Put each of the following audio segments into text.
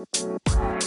Música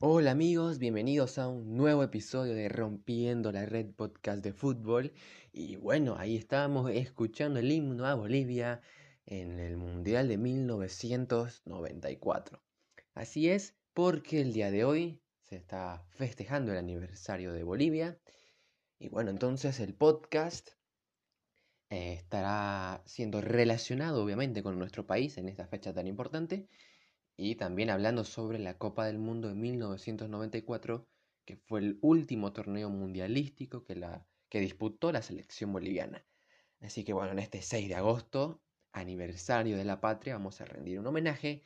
Hola amigos, bienvenidos a un nuevo episodio de Rompiendo la Red Podcast de Fútbol. Y bueno, ahí estábamos escuchando el himno a Bolivia en el Mundial de 1994. Así es, porque el día de hoy se está festejando el aniversario de Bolivia. Y bueno, entonces el podcast eh, estará siendo relacionado obviamente con nuestro país en esta fecha tan importante y también hablando sobre la Copa del Mundo de 1994, que fue el último torneo mundialístico que, la, que disputó la selección boliviana. Así que bueno, en este 6 de agosto, aniversario de la patria, vamos a rendir un homenaje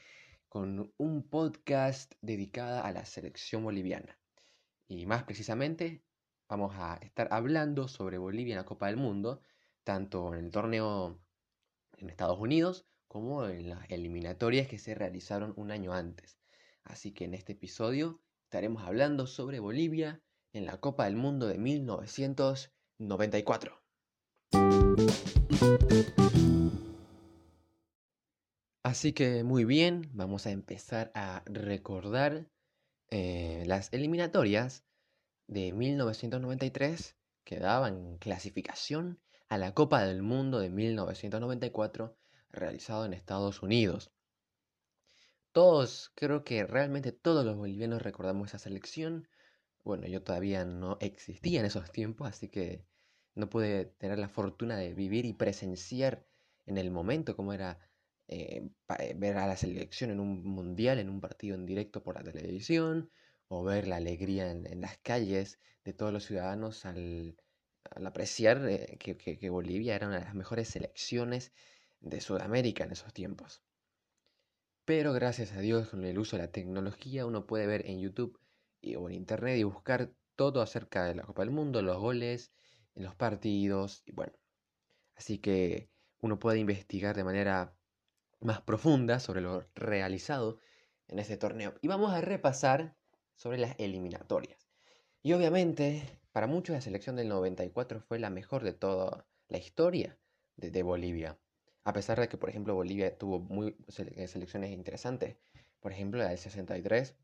con un podcast dedicado a la selección boliviana. Y más precisamente, vamos a estar hablando sobre Bolivia en la Copa del Mundo, tanto en el torneo en Estados Unidos como en las eliminatorias que se realizaron un año antes. Así que en este episodio estaremos hablando sobre Bolivia en la Copa del Mundo de 1994. Así que muy bien, vamos a empezar a recordar eh, las eliminatorias de 1993 que daban clasificación a la Copa del Mundo de 1994 realizado en Estados Unidos. Todos, creo que realmente todos los bolivianos recordamos esa selección. Bueno, yo todavía no existía en esos tiempos, así que no pude tener la fortuna de vivir y presenciar en el momento cómo era eh, eh, ver a la selección en un mundial, en un partido en directo por la televisión, o ver la alegría en, las calles de todos los ciudadanos al, apreciar eh, que, que Bolivia era una de las mejores selecciones de Sudamérica en esos tiempos. Pero gracias a Dios con el uso de la tecnología uno puede ver en YouTube o en Internet y buscar todo acerca de la Copa del Mundo, los goles, los partidos y bueno. Así que uno puede investigar de manera más profunda sobre lo realizado en ese torneo. Y vamos a repasar sobre las eliminatorias. Y obviamente, para muchos la selección del 94 fue la mejor de toda la historia de Bolivia. A pesar de que, por ejemplo, Bolivia tuvo muy selecciones interesantes. Por ejemplo, la del 63,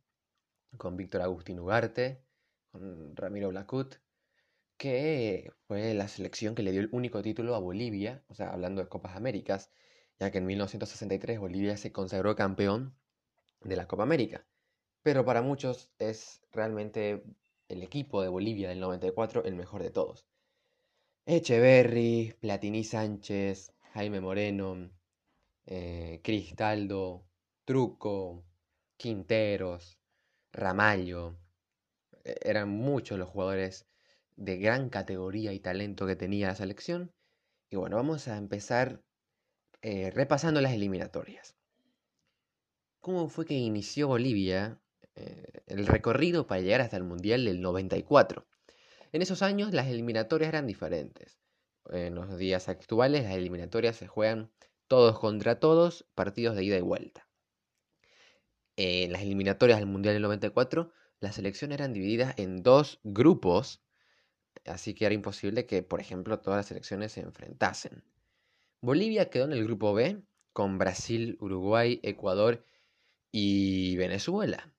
con Víctor Agustín Ugarte, con Ramiro Blacut, que fue la selección que le dio el único título a Bolivia, o sea, hablando de Copas Américas, ya que en 1963 Bolivia se consagró campeón de la Copa América. Pero para muchos es realmente el equipo de Bolivia del 94 el mejor de todos. Echeverry, Platini Sánchez, Jaime Moreno, eh, Cristaldo, Truco, Quinteros, Ramallo. E, eran muchos los jugadores de gran categoría y talento que tenía la selección. Y bueno, vamos a empezar eh, repasando las eliminatorias. ¿Cómo fue que inició Bolivia eh, el recorrido para llegar hasta el Mundial del 94? En esos años las eliminatorias eran diferentes en los días actuales las eliminatorias se juegan todos contra todos, partidos de ida y vuelta. En las eliminatorias del Mundial del 94, las selecciones eran divididas en dos grupos, así que era imposible que, por ejemplo, todas las selecciones se enfrentasen. Bolivia quedó en el grupo B con Brasil, Uruguay, Ecuador y Venezuela.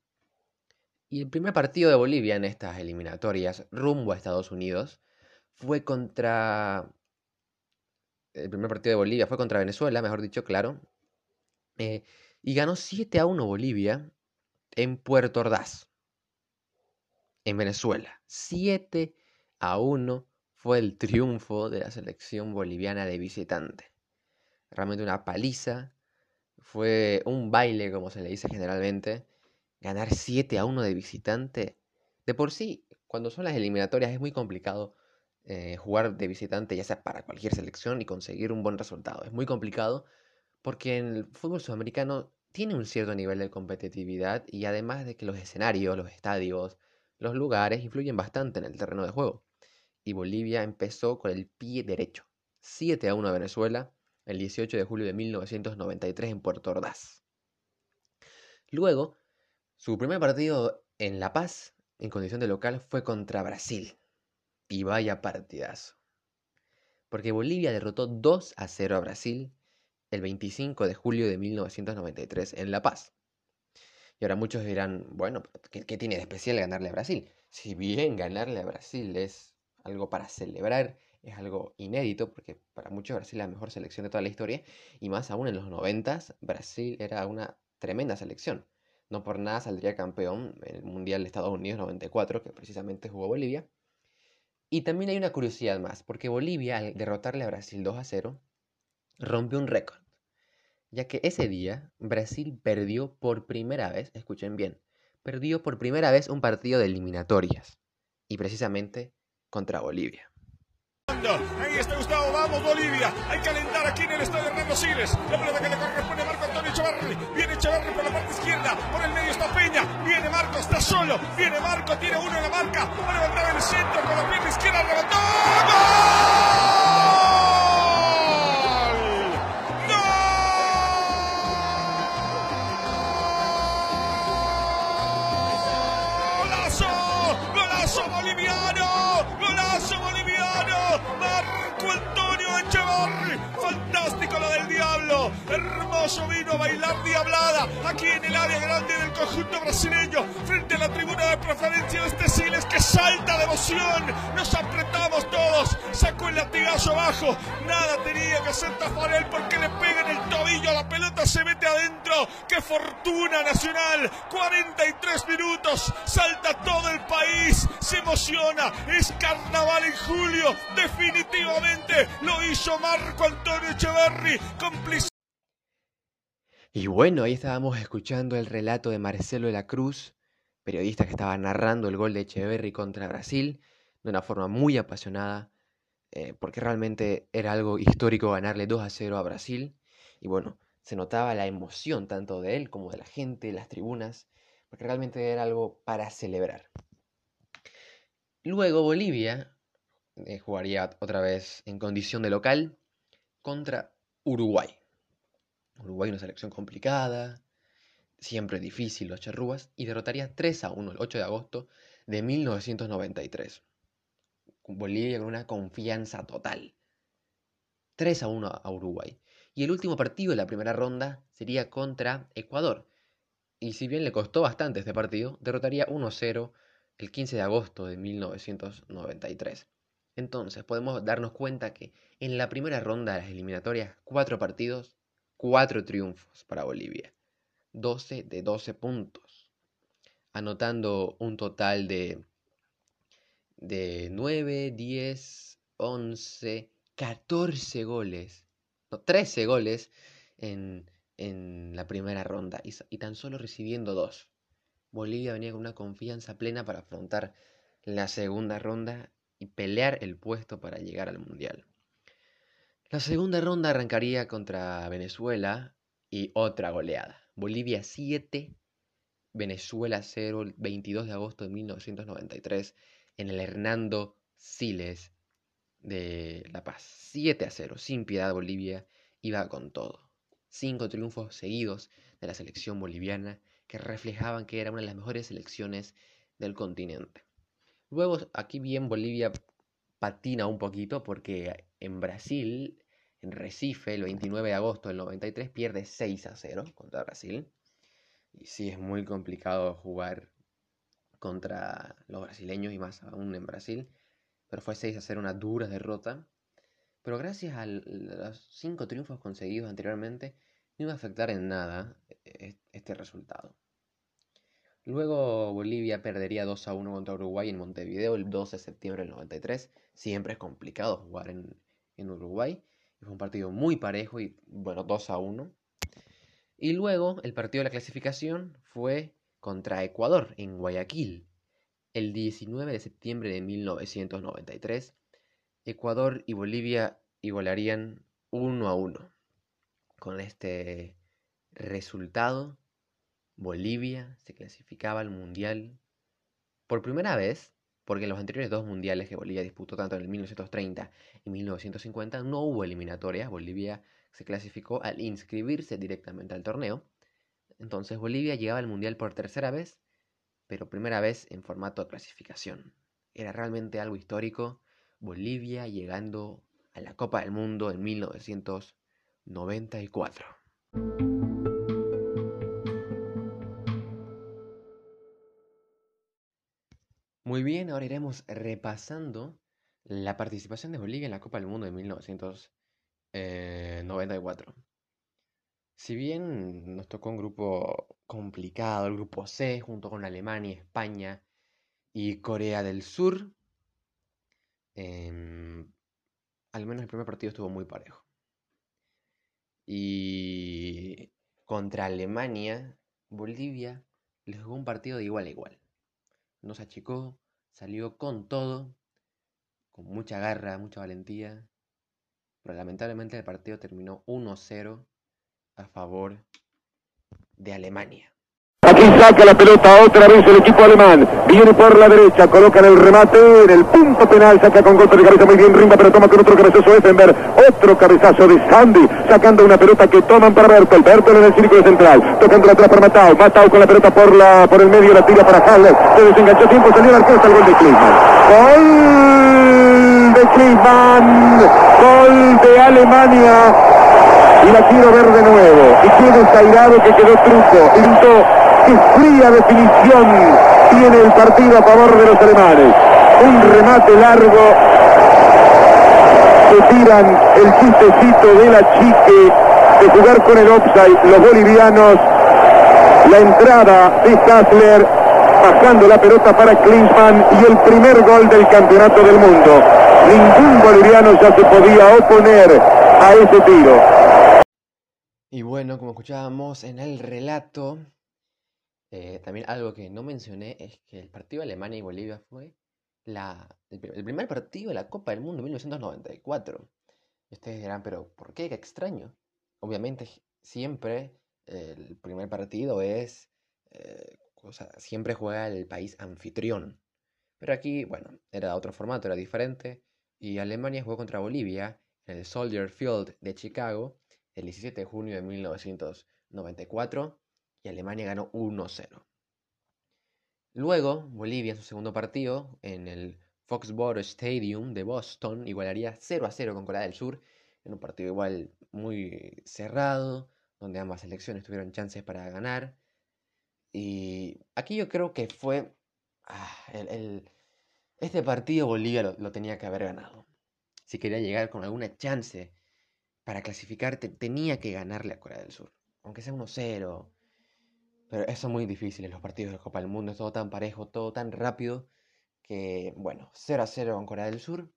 Y el primer partido de Bolivia en estas eliminatorias rumbo a Estados Unidos fue contra el primer partido de Bolivia fue contra Venezuela, mejor dicho, claro. Eh, y ganó 7 a 1 Bolivia en Puerto Ordaz, en Venezuela. 7 a 1 fue el triunfo de la selección boliviana de visitante. Realmente una paliza. Fue un baile, como se le dice generalmente. Ganar 7 a 1 de visitante. De por sí, cuando son las eliminatorias es muy complicado eh, jugar de visitante, ya sea para cualquier selección, y conseguir un buen resultado. Es muy complicado porque el fútbol sudamericano tiene un cierto nivel de competitividad y además de que los escenarios, los estadios, los lugares influyen bastante en el terreno de juego. Y Bolivia empezó con el pie derecho. 7 a 1 a Venezuela el 18 de julio de 1993 en Puerto Ordaz. Luego, su primer partido en La Paz, en condición de local, fue contra Brasil. Y vaya partidazo. Porque Bolivia derrotó 2 a 0 a Brasil el 25 de julio de 1993 en La Paz. Y ahora muchos dirán, bueno, ¿qué, tiene de especial ganarle a Brasil? Si bien ganarle a Brasil es algo para celebrar, es algo inédito, porque para muchos Brasil es la mejor selección de toda la historia, y más aún en los 90 Brasil era una tremenda selección. No por nada saldría campeón en el Mundial de Estados Unidos 94, que precisamente jugó Bolivia. Y también hay una curiosidad más, porque Bolivia, al derrotarle a Brasil 2 a 0, rompió un récord, ya que ese día Brasil perdió por primera vez, escuchen bien, perdió por primera vez un partido de eliminatorias, y precisamente contra Bolivia. Ahí está Gustavo, vamos Bolivia. Hay que alentar aquí en el estadio Hernando Siles. La pelota que le corresponde a Marco Antonio Echeverri. Viene por la parte izquierda. Por el medio está Peña. Viene Marco, está solo. Viene Marco, tiene uno en la marca. Va a levantar el centro con la pierna izquierda. Levantó. Hermoso vino a bailar diablada aquí en el área grande del conjunto brasileño, frente a la tribuna de preferencia de este Siles que salta de emoción. Nos apretamos todos, sacó el latigazo abajo. Nada tenía que hacer Tafarel porque le pega en el tobillo, la pelota se mete adentro. ¡Qué fortuna nacional! 43 minutos, salta todo el país, se emociona. Es carnaval en julio, definitivamente lo hizo Marco Antonio Echeverri, cómplice y bueno, ahí estábamos escuchando el relato de Marcelo de la Cruz, periodista que estaba narrando el gol de Echeverry contra Brasil de una forma muy apasionada, eh, porque realmente era algo histórico ganarle 2 a 0 a Brasil. Y bueno, se notaba la emoción tanto de él como de la gente, las tribunas, porque realmente era algo para celebrar. Luego Bolivia eh, jugaría otra vez en condición de local contra Uruguay. Uruguay una selección complicada, siempre difícil los charrúas, y derrotaría 3 a 1 el 8 de agosto de 1993. Bolivia con una confianza total. 3 a 1 a Uruguay. Y el último partido de la primera ronda sería contra Ecuador. Y si bien le costó bastante este partido, derrotaría 1 0 el 15 de agosto de 1993. Entonces podemos darnos cuenta que en la primera ronda de las eliminatorias, cuatro partidos, Cuatro triunfos para Bolivia, 12 de 12 puntos, anotando un total de, de 9, 10, 11, 14 goles, no, 13 goles en, la primera ronda y, y tan solo recibiendo dos. Bolivia venía con una confianza plena para afrontar la segunda ronda y pelear el puesto para llegar al Mundial. La segunda ronda arrancaría contra Venezuela y otra goleada. Bolivia 7, Venezuela 0, el 22 de agosto de 1993 en el Hernando Siles de La Paz. 7 a 0, sin piedad Bolivia iba con todo. Cinco triunfos seguidos de la selección boliviana que reflejaban que era una de las mejores selecciones del continente. Luego aquí bien Bolivia patina un poquito porque en Brasil, en Recife, el 29 de agosto del 93, pierde 6 a 0 contra Brasil. Y sí, es muy complicado jugar contra los brasileños y más aún en Brasil. Pero fue 6 a 0 una dura derrota. pero gracias a los cinco triunfos conseguidos anteriormente, no iba a afectar en nada eh, este resultado. Luego Bolivia perdería 2 a 1 contra Uruguay en Montevideo el 12 de septiembre del 93. Siempre es complicado jugar en, en Uruguay. Fue un partido muy parejo y bueno, 2 a 1. Y luego el partido de la clasificación fue contra Ecuador en Guayaquil. El 19 de septiembre de 1993, Ecuador y Bolivia igualarían 1 a 1. Con este resultado, Bolivia se clasificaba al Mundial por primera vez, porque en los anteriores dos mundiales que Bolivia disputó, tanto en el 1930 y 1950, no hubo eliminatorias. Bolivia se clasificó al inscribirse directamente al torneo. Entonces Bolivia llegaba al Mundial por tercera vez, pero primera vez en formato de clasificación. Era realmente algo histórico. Bolivia llegando a la Copa del Mundo en 1994. Muy bien, ahora iremos repasando la participación de Bolivia en la Copa del Mundo de 1994. Si bien nos tocó un grupo complicado, el grupo C, junto con Alemania, España y Corea del Sur, em, al menos el primer partido estuvo muy parejo. Y contra Alemania, Bolivia les jugó un partido de igual a igual no se achicó, salió con todo, con mucha garra, mucha valentía, pero lamentablemente el partido terminó 1-0 a favor de Alemania. Aquí saca la pelota otra vez el equipo alemán. Viene por la derecha, coloca el remate en el punto penal, saca con golpe de cabeza muy bien Rimba, pero toma con otro cabezazo Effenberg. Otro cabezazo de Sandy, sacando una pelota que toman para Bertel. Bertel en el círculo central, tocando atrás para Matao. Matao con la pelota por la por el medio, la tira para Haller. Se desenganchó tiempo, salió arquero hasta el gol de Klinsmann. Gol de Klinsmann, gol de Alemania y la quiero ver de nuevo. Y tiene Zairado que quedó truco. Y qué fría definición tiene el partido a favor de los alemanes. Un remate largo que tiran el chistecito de la chique de jugar con el offside los bolivianos. La entrada de Kassler bajando la pelota para Klinsmann y el primer gol del campeonato del mundo. Ningún boliviano ya se podía oponer a ese tiro. Y bueno, como escuchábamos en el relato, eh, también algo que no mencioné es que el partido de Alemania y Bolivia fue la, el, primer partido de la Copa del Mundo en 1994. Y ustedes dirán, pero ¿por qué? Qué extraño. Obviamente siempre el primer partido es, eh, siempre juega el país anfitrión. Pero aquí, bueno, era otro formato, era diferente. Y Alemania jugó contra Bolivia en el Soldier Field de Chicago el 17 de junio de 1994 y Alemania ganó 1-0. Luego, Bolivia en su segundo partido, en el Foxborough Stadium de Boston, igualaría 0 0 con Corea del Sur, en un partido igual muy cerrado, donde ambas selecciones tuvieron chances para ganar. Y aquí yo creo que fue... Ah, este partido Bolivia lo, lo, tenía que haber ganado. Si quería llegar con alguna chance para clasificar, tenía que ganarle a Corea del Sur. Aunque sea 1-0, pero eso es muy difícil en los partidos de Copa del Mundo, es todo tan parejo, todo tan rápido, que bueno, 0 a 0 con Corea del Sur.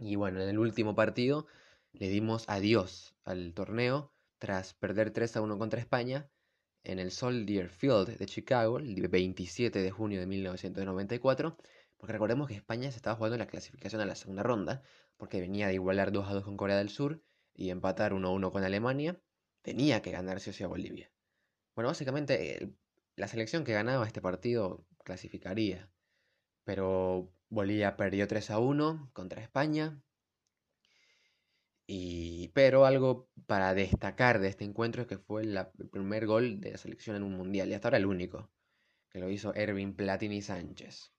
Y bueno, en el último partido le dimos adiós al torneo tras perder 3 a 1 contra España en el Soldier Field de Chicago el 27 de junio de 1994. Porque recordemos que España se estaba jugando la clasificación a la segunda ronda, porque venía de igualar 2 a 2 con Corea del Sur y empatar 1 a 1 con Alemania. Tenía que ganarse hacia Bolivia. Bueno, básicamente la selección que ganaba este partido clasificaría. Pero Bolivia perdió 3 a 1 contra España. Y, pero algo para destacar de este encuentro es que fue el primer gol de la selección en un mundial. Y hasta ahora el único. Que lo hizo Erwin Platini Sánchez.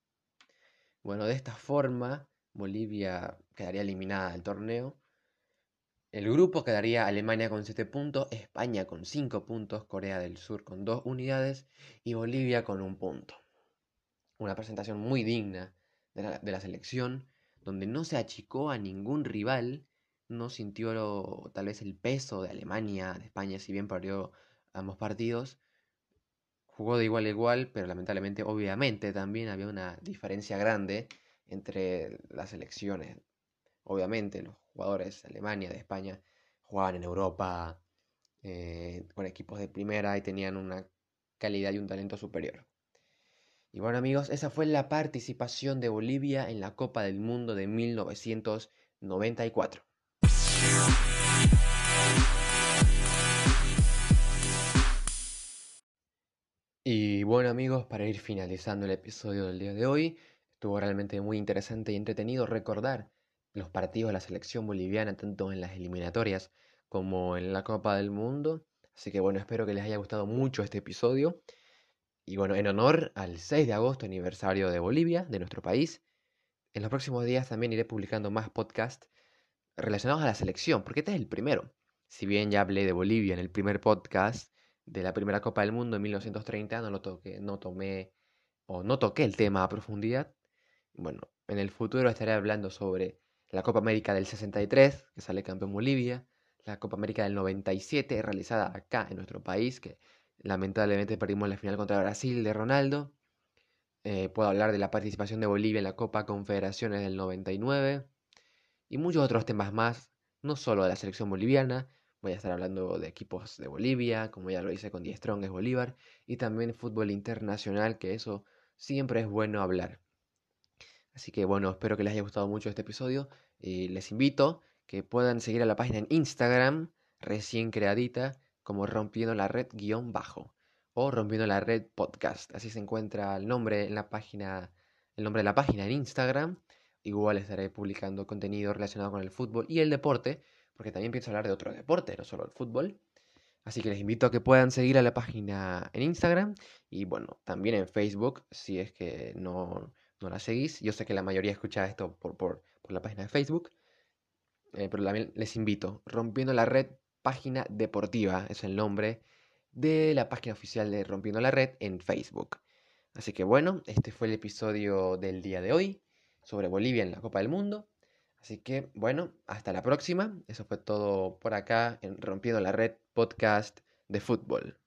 Bueno, de esta forma Bolivia quedaría eliminada del torneo el grupo quedaría Alemania con 7 puntos, España con 5 puntos, Corea del Sur con 2 unidades y Bolivia con 1 punto. Una presentación muy digna de la, selección, donde no se achicó a ningún rival no sintió tal vez el peso de Alemania, de España, si bien perdió ambos partidos. Jugó de igual a igual, pero lamentablemente, obviamente, también había una diferencia grande entre las selecciones. Obviamente, los jugadores de Alemania, de España, jugaban en Europa eh, con equipos de primera y tenían una calidad y un talento superior. Y bueno amigos, esa fue la participación de Bolivia en la Copa del Mundo de 1994. Y bueno amigos, para ir finalizando el episodio del día de hoy, estuvo realmente muy interesante y entretenido recordar los partidos de la selección boliviana, tanto en las eliminatorias como en la Copa del Mundo. Así que bueno, espero que les haya gustado mucho este episodio. Y bueno, en honor al 6 de agosto, aniversario de Bolivia, de nuestro país, en los próximos días también iré publicando más podcasts relacionados a la selección, porque este es el primero. Si bien ya hablé de Bolivia en el primer podcast de la primera Copa del Mundo en 1930, no lo toqué, no tomé o no toqué el tema a profundidad. Bueno, en el futuro estaré hablando sobre la Copa América del 63, que sale campeón Bolivia, la Copa América del 97, realizada acá en nuestro país, que lamentablemente perdimos la final contra Brasil de Ronaldo. Eh, puedo hablar de la participación de Bolivia en la Copa Confederaciones del 99 y muchos otros temas más, no solo de la selección boliviana, voy a estar hablando de equipos de Bolivia, como ya lo hice con Die Strong es Bolívar, y también fútbol internacional, que eso siempre es bueno hablar. Así que bueno, espero que les haya gustado mucho este episodio y les invito que puedan seguir a la página en Instagram, recién creadita, como Rompiendo la Red guion bajo, o Rompiendo la Red podcast. Así se encuentra el nombre en la página, el nombre de la página en Instagram. Igual estaré publicando contenido relacionado con el fútbol y el deporte, porque también pienso hablar de otro deporte, no solo el fútbol. Así que les invito a que puedan seguir a la página en Instagram y bueno, también en Facebook, si es que no, no la seguís. Yo sé que la mayoría escucha esto por, por, por la página de Facebook, eh, pero también les invito, Rompiendo la Red, página deportiva, es el nombre de la página oficial de Rompiendo la Red en Facebook. Así que bueno, este fue el episodio del día de hoy sobre Bolivia en la Copa del Mundo. Así que bueno, hasta la próxima. Eso fue todo por acá en Rompiendo la Red podcast de fútbol.